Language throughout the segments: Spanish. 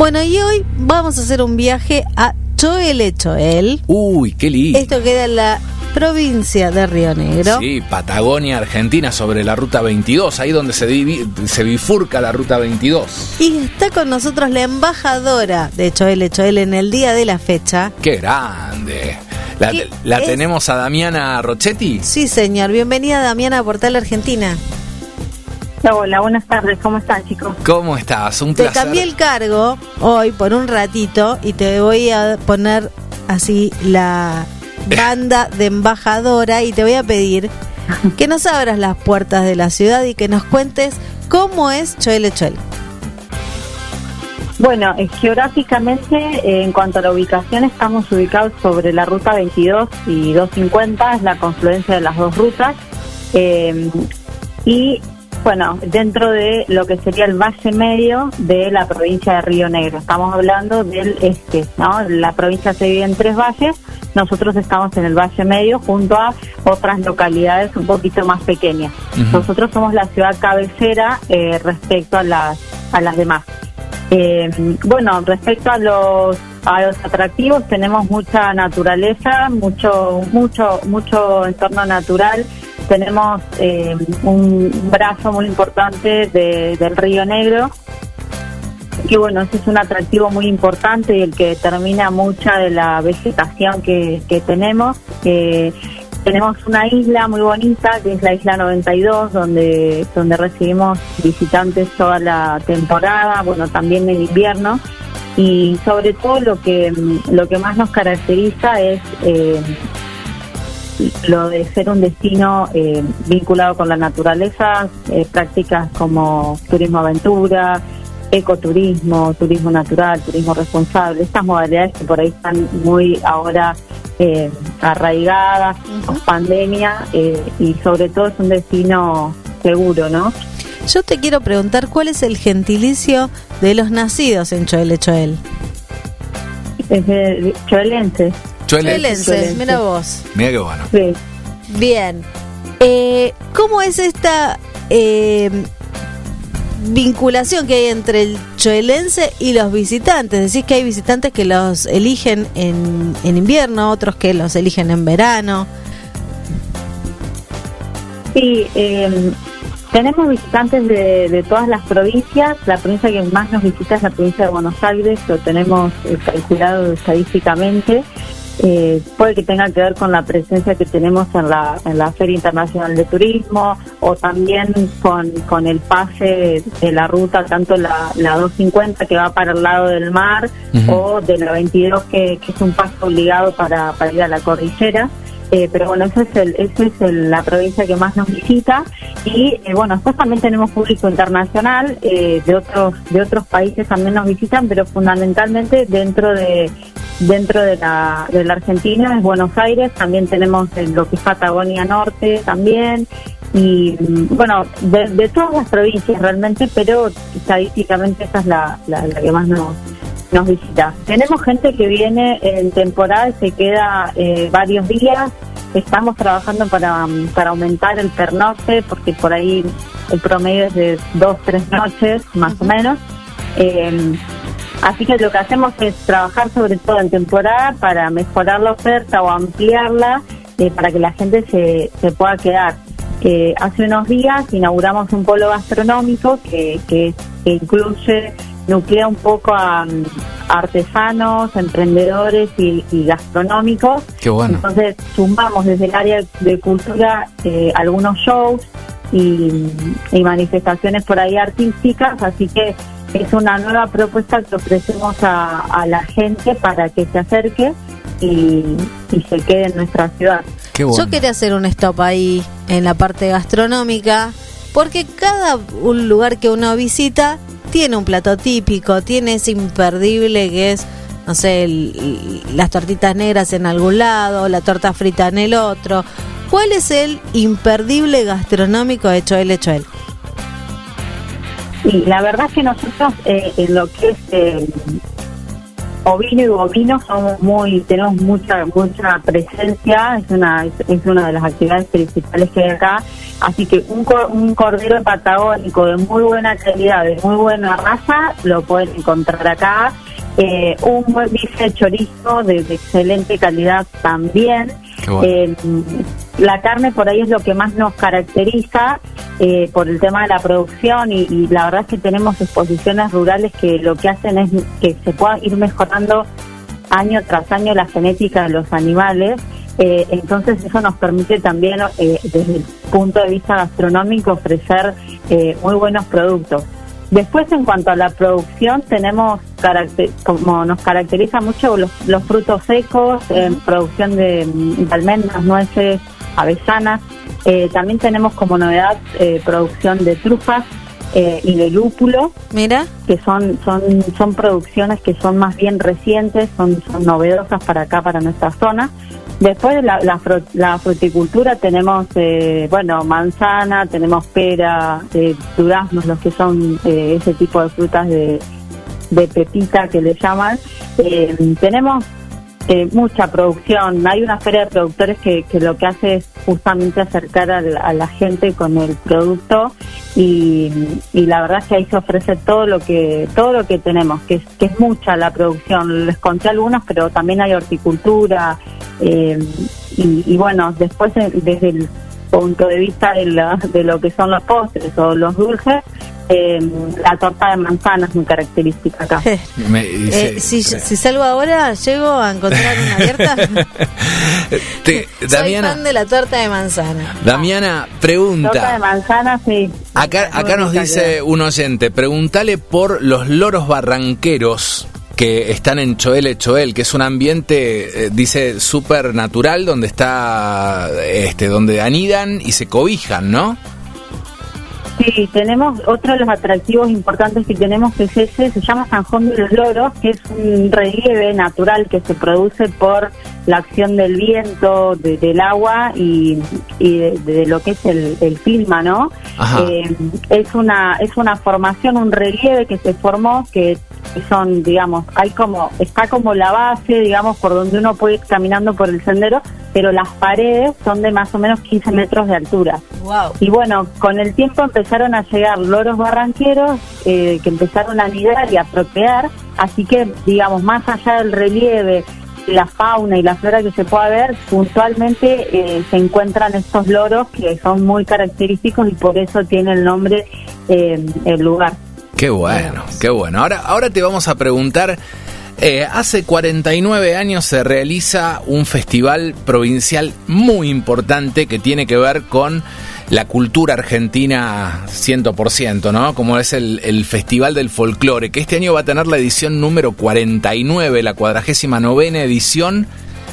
Bueno, y hoy vamos a hacer un viaje a Choel Choel. Uy, qué lindo. Esto queda en la provincia de Río Negro. Sí, Patagonia, Argentina, sobre la ruta 22, ahí donde se, bifurca la ruta 22. Y está con nosotros la embajadora de Choel Choel en el día de la fecha. ¡Qué grande! ¿La, ¿Qué la tenemos a Damiana Rochetti? Sí, señor. Bienvenida, Damiana, a Portal Argentina. Hola, buenas tardes, ¿cómo están chicos? ¿Cómo estás? Un Te placer. cambié el cargo hoy por un ratito y te voy a poner así la banda de embajadora y te voy a pedir que nos abras las puertas de la ciudad y que nos cuentes cómo es Choel Choel. Bueno, eh, geográficamente, eh, en cuanto a la ubicación, estamos ubicados sobre la ruta 22 y 250, es la confluencia de las dos rutas. eh, y bueno, dentro de lo que sería el valle medio de la provincia de Río Negro. Estamos hablando del este, ¿no? La provincia se divide en tres valles, nosotros estamos en el valle medio junto a otras localidades un poquito más pequeñas. Nosotros somos la ciudad cabecera eh, respecto a las, a las demás. Eh, bueno, respecto a los a los atractivos tenemos mucha naturaleza, mucho mucho mucho entorno natural. Tenemos eh, un brazo muy importante de- del Río Negro que bueno, ese es un atractivo muy importante y el que determina mucha de la vegetación que, que tenemos. Eh, tenemos una isla muy bonita, que es la isla 92, donde, donde recibimos visitantes toda la temporada, bueno, también en invierno. Y sobre todo lo que, lo que más nos caracteriza es eh, lo de ser un destino eh, vinculado con la naturaleza, eh, prácticas como turismo aventura, ecoturismo, turismo natural, turismo responsable, estas modalidades que por ahí están muy ahora eh, arraigadas, post pandemia, eh, y sobre todo es un destino seguro, ¿no? Yo te quiero preguntar cuál es el gentilicio de los nacidos en Choel Choel. Es de choelense, Chuele. Choelense, Choelense. mira vos. Mira qué bueno. sí. Bien. Eh, ¿Cómo es esta eh, vinculación que hay entre el choelense y los visitantes? Decís que hay visitantes que los eligen en, en invierno, otros que los eligen en verano. Sí, eh, tenemos visitantes de, de todas las provincias. La provincia que más nos visita es la provincia de Buenos Aires, lo tenemos eh, calculado estadísticamente. Eh, puede que tenga que ver con la presencia que tenemos en la, en la Feria Internacional de Turismo o también con, con el pase de la ruta, tanto la, la 250 que va para el lado del mar o de la 22 que, que es un paso obligado para, para ir a la cordillera. Eh, pero bueno, esa es, el, es el- la provincia que más nos visita. Y eh, bueno, después también tenemos público internacional eh, de otros de otros países también nos visitan, pero fundamentalmente dentro de dentro de la, de la Argentina es Buenos Aires, también tenemos en lo que es Patagonia Norte también. Y mm, bueno, de, de todas las provincias realmente, pero estadísticamente esa es la, la que más nos nos visita. Tenemos gente que viene en temporada y se queda eh, varios días. Estamos trabajando para, para aumentar el pernocte, porque por ahí el promedio es de dos, tres noches, más o menos. Eh, así que lo que hacemos es trabajar sobre todo en temporada para mejorar la oferta o ampliarla eh, para que la gente se, se pueda quedar. Eh, hace unos días inauguramos un polo gastronómico que, que, que incluye, nuclea un poco a, mm, artesanos, emprendedores y, y gastronómicos. Qué bueno. Entonces sumamos desde el área de cultura eh, algunos shows y, y manifestaciones por ahí artísticas, así que es una nueva propuesta que ofrecemos a, a la gente para que se acerque y, y se quede en nuestra ciudad. Qué bueno. Yo quería hacer un stop ahí en la parte gastronómica, porque cada un lugar que uno visita tiene un plato típico, tiene ese imperdible que es, no sé, el- las tortitas negras en algún lado, la torta frita en el otro. ¿Cuál es el imperdible gastronómico de Choel Choel? Y la verdad es que nosotros eh, en lo que es eh, ovino y bovino somos muy, tenemos mucha mucha presencia, es una es una de las actividades principales que hay acá Así que un, un cordero patagónico de muy buena calidad, de muy buena raza, lo pueden encontrar acá. Eh, un buen bife de chorizo de, excelente calidad también. Eh, la carne por ahí es lo que más nos caracteriza eh, por el tema de la producción y, y, la verdad es que tenemos exposiciones rurales que lo que hacen es que se pueda ir mejorando año tras año la genética de los animales eh, entonces eso nos permite también, eh, desde el punto de vista gastronómico, ofrecer eh, muy buenos productos. Después, en cuanto a la producción, tenemos, como nos caracteriza mucho los, frutos secos, en producción de, almendras, nueces, avellanas. también tenemos como novedad producción de trufas y de lúpulo. Mira. Que son, son, son producciones que son más bien recientes, son, son novedosas para acá, para nuestra zona. Después la, la, fruticultura tenemos, eh, bueno, manzana, tenemos pera, eh, duraznos, los que son eh, ese tipo de frutas de, de pepita que le llaman. Eh, tenemos mucha producción. Hay una feria de productores que, que lo que hace es justamente acercar a la, gente con el producto y, y, la verdad es que ahí se ofrece todo lo que todo lo que tenemos, que es, que es mucha la producción. Les conté algunos, pero también hay horticultura, eh, y, bueno, después eh, desde el punto de vista de, de lo que son los postres o los dulces, eh, la torta de manzana es muy característica acá. si, salgo ahora, llego a encontrar una abierta. Soy fan de la torta de manzana. Damiana, pregunta. Torta de manzana, sí. Acá, acá nos dice un oyente, pregúntale por los loros barranqueros que están en Choel Choel, que es un ambiente, eh, dice, súper natural, donde está, este, donde anidan y se cobijan, ¿no? Sí, tenemos otro de los atractivos importantes que tenemos que es ese, se llama Sanjón de los Loros, que es un relieve natural que se produce por la acción del viento, del agua y, de, lo que es el, el clima, ¿no? Eh, es una es una formación, un relieve que se formó que son, digamos, hay como está como la base, digamos, por donde uno puede ir caminando por el sendero, pero las paredes son de más o menos 15 metros de altura. Y bueno, con el tiempo empezaron a llegar loros barranqueros eh, que empezaron a anidar y a procrear, así que, digamos, más allá del relieve, la fauna y la flora que se pueda ver, puntualmente eh, se encuentran estos loros que son muy característicos y por eso tiene el nombre eh, el lugar. Qué bueno, qué bueno. Ahora, ahora te vamos a preguntar eh, hace 49 años se realiza un festival provincial muy importante que tiene que ver con la cultura argentina 100%, ¿no? Como es el, Festival del Folclore, que este año va a tener la edición número 49, la 49 edición.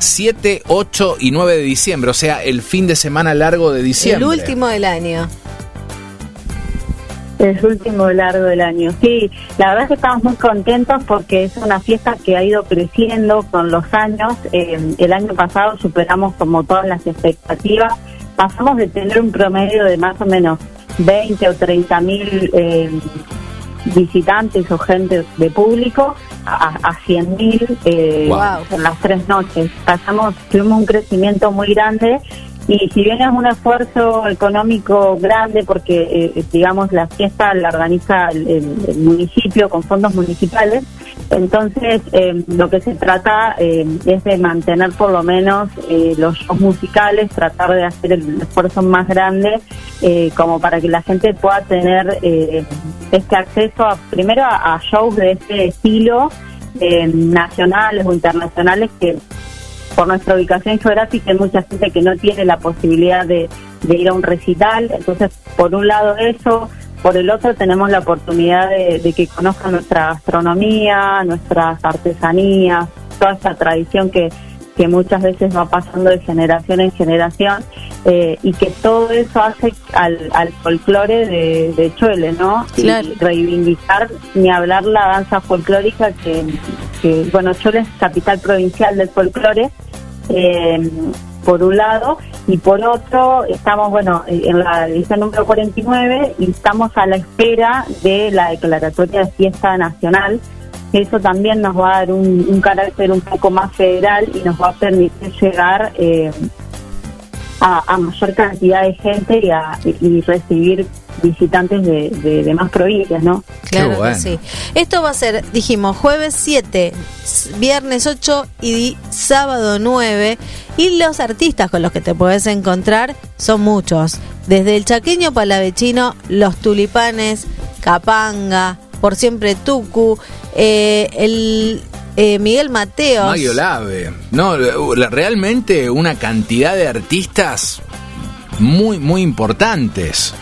7, 8 y 9 de diciembre, o sea, el fin de semana largo de diciembre. El último del año. El último largo del año. Sí, la verdad es que estamos muy contentos porque es una fiesta que ha ido creciendo con los años. Eh, el año pasado superamos como todas las expectativas. Pasamos de tener un promedio de más o menos 20 o 30 mil eh, visitantes o gente de público a, a 100 mil eh, en las tres noches. Pasamos, tuvimos un crecimiento muy grande y si bien es un esfuerzo económico grande, porque eh, digamos la fiesta la organiza el, municipio con fondos municipales, entonces eh, lo que se trata eh, es de mantener por lo menos los shows musicales, tratar de hacer el esfuerzo más grande como para que la gente pueda tener este acceso a, primero a, a shows de este estilo nacionales o internacionales que por nuestra ubicación geográfica hay mucha gente que no tiene la posibilidad de, ir a un recital, entonces por un lado eso, por el otro tenemos la oportunidad de, que conozcan nuestra gastronomía, nuestras artesanías, toda esta tradición que, que muchas veces va pasando de generación en generación eh, y que todo eso hace al, al folclore de, de Chuele, ¿no? Y reivindicar ni hablar la danza folclórica que, que bueno, Chuele es capital provincial del folclore eh, por un lado, y por otro, estamos, bueno, en la edición número 49 y estamos a la espera de la declaratoria de fiesta nacional. Eso también nos va a dar un, carácter un poco más federal y nos va a permitir llegar eh, a, mayor cantidad de gente y, a, y recibir visitantes de, de, más provincias, ¿no? Claro que sí. Esto va a ser, dijimos, jueves 7, viernes 8 y sábado 9. Y los artistas con los que te puedes encontrar son muchos. Desde el chaqueño palavechino, los tulipanes, Capanga, por siempre Tucu, eh, el eh, Miguel Mateos. Mario Lave. No, realmente una cantidad de artistas muy, muy importantes.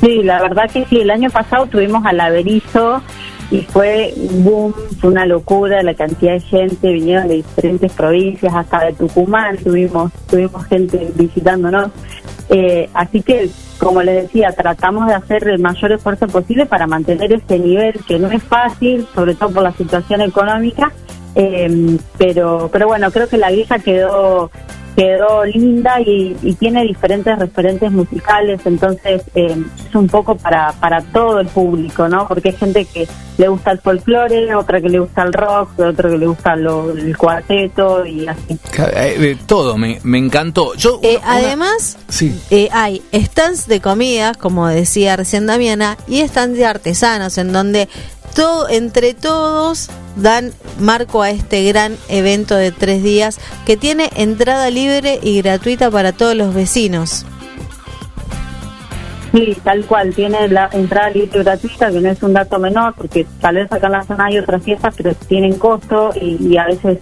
Sí, la verdad que sí, el año pasado tuvimos a Laverizo y fue boom, fue una locura la cantidad de gente, vinieron de diferentes provincias, hasta de Tucumán tuvimos, tuvimos gente visitándonos. Eh, así que, como les decía, tratamos de hacer el mayor esfuerzo posible para mantener este nivel, que no es fácil, sobre todo por la situación económica, eh, pero, pero bueno, creo que la vieja quedó quedó linda y, tiene diferentes referentes musicales, entonces eh, es un poco para, para todo el público, ¿no? Porque hay gente que le gusta el folclore, otra que le gusta el rock, otra que le gusta el cuarteto y así. Eh, todo, me, me encantó. Yo, eh, Además, sí. hay stands de comidas, como decía recién Damiana, y stands de artesanos, en donde todo, entre todos dan marco a este gran evento de tres días que tiene entrada libre y gratuita para todos los vecinos. Sí, tal cual, tiene la entrada libre y gratuita, que no es un dato menor, porque tal vez acá en la zona hay otras fiestas, pero tienen costo y, a veces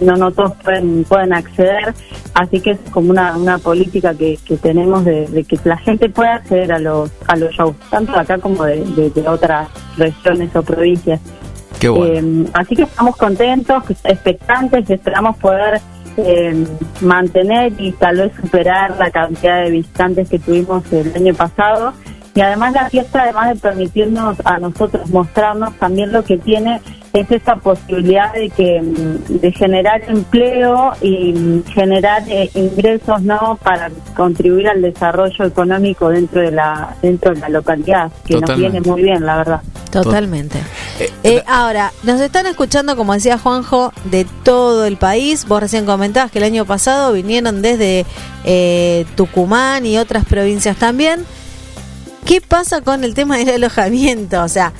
no, no todos pueden, pueden acceder, así que es como una, una política que, que tenemos de, que la gente pueda acceder a los, a los shows, tanto acá como de, de otras regiones o provincias. Eh, así que estamos contentos, expectantes, esperamos poder eh, mantener y tal vez superar la cantidad de visitantes que tuvimos el año pasado. Y además la fiesta, además de permitirnos a nosotros mostrarnos también lo que tiene es esta posibilidad de que mm, de generar empleo y mm, generar eh, ingresos no para contribuir al desarrollo económico dentro de la dentro de la localidad que nos viene muy bien la verdad. Totalmente. Eh, eh, ahora nos están escuchando como decía Juanjo de todo el país. Vos recién comentabas que el año pasado vinieron desde Tucumán y otras provincias también ¿Qué pasa con el tema del alojamiento? O sea,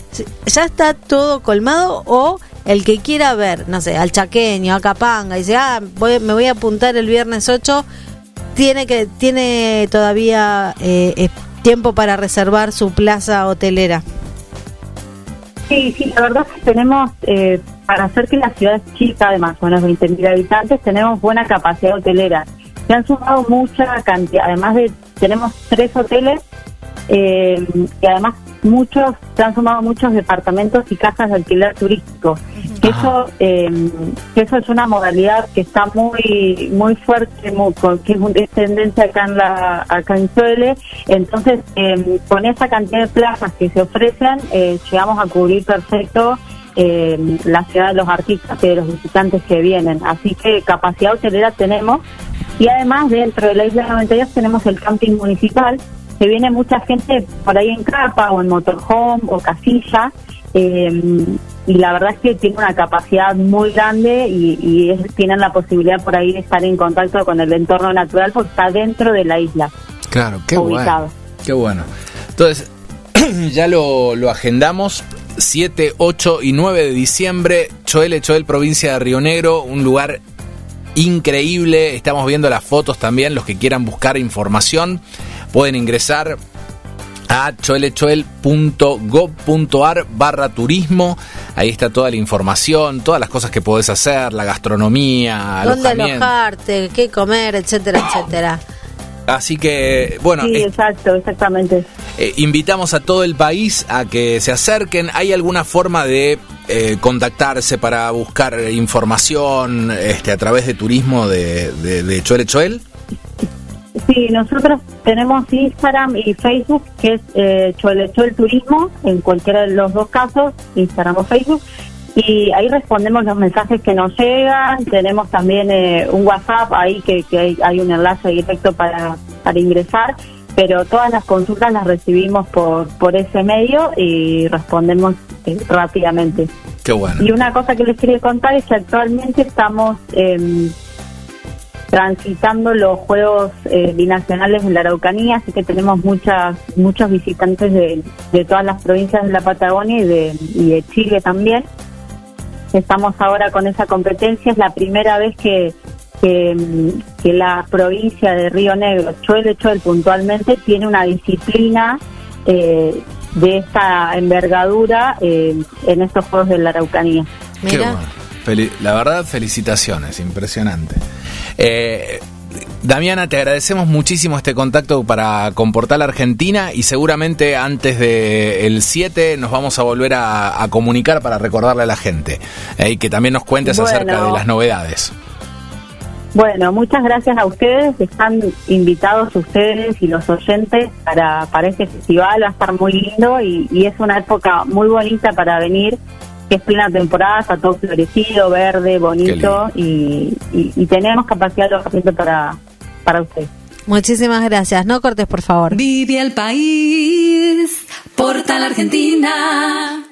¿ya está todo colmado o el que quiera ver, no sé, al chaqueño, a Capanga, y dice, ah, me voy a apuntar el viernes 8, tiene, que, tiene todavía eh, tiempo para reservar su plaza hotelera? Sí, sí, la verdad es que tenemos, eh, para hacer que la ciudad es chica, además, con los 20.000 habitantes, tenemos buena capacidad hotelera. Se han sumado mucha cantidad, además de, tenemos tres hoteles eh, y además muchos se han sumado muchos departamentos y casas de alquiler turístico. Que eso eh, eso es una modalidad que está muy muy fuerte muy, que es tendencia acá en la acá en Suele. Entonces eh, con esa cantidad de plazas que se ofrecen eh, llegamos a cubrir perfecto eh, la ciudad de los artistas y de los visitantes que vienen. Así que capacidad hotelera tenemos. Y además dentro de la isla 92 tenemos el camping municipal que viene mucha gente por ahí en capa o en motorhome o casilla. Eh, y la verdad es que tiene una capacidad muy grande y, tienen la posibilidad por ahí de estar en contacto con el entorno natural porque está dentro de la isla. Claro, qué bueno. Qué bueno. Entonces, ya lo, lo agendamos. 7, 8 y 9 de diciembre, Choel, Choel, provincia de Río Negro, un lugar increíble. Estamos viendo las fotos también, los que quieran buscar información pueden ingresar a choelechoel.gov.ar barra turismo. Ahí está toda la información, todas las cosas que podés hacer, la gastronomía, dónde alojarte, qué comer, etcétera, etcétera. Así que, bueno. Sí, exacto, exactamente. Eh, invitamos a todo el país a que se acerquen. ¿Hay alguna forma de eh, contactarse para buscar información este, a través de turismo de, de, de Choel Sí, nosotros tenemos Instagram y Facebook, que es eh, el Turismo, en cualquiera de los dos casos, Instagram o Facebook. Y ahí respondemos los mensajes que nos llegan. Tenemos también eh, un WhatsApp ahí que, hay, un enlace directo para, para ingresar. Pero todas las consultas las recibimos por, por ese medio y respondemos eh, rápidamente. Qué bueno. Y una cosa que les quería contar es que actualmente estamos transitando los Juegos eh, Binacionales de la Araucanía, así que tenemos muchas muchos visitantes de, de todas las provincias de la Patagonia y de, y de Chile también. Estamos ahora con esa competencia, es la primera vez que, que, que la provincia de Río Negro, Choel Choel puntualmente, tiene una disciplina eh, de esta envergadura eh, en estos Juegos de la Araucanía. Mira. La verdad, felicitaciones, impresionante. Eh, Damiana, te agradecemos muchísimo este contacto para con Portal Argentina y seguramente antes del 7 nos vamos a volver a, a comunicar para recordarle a la gente eh, y que también nos cuentes Bueno. acerca de las novedades. Bueno, muchas gracias a ustedes. Están invitados ustedes y los oyentes para, para este festival. Va a estar muy lindo y, y es una época muy bonita para venir, que es plena temporada, está todo florecido, verde, bonito y, y, y tenemos capacidad de alojamiento para, para ustedes. Muchísimas gracias. No cortes, por favor. Vive el país, Portal Argentina.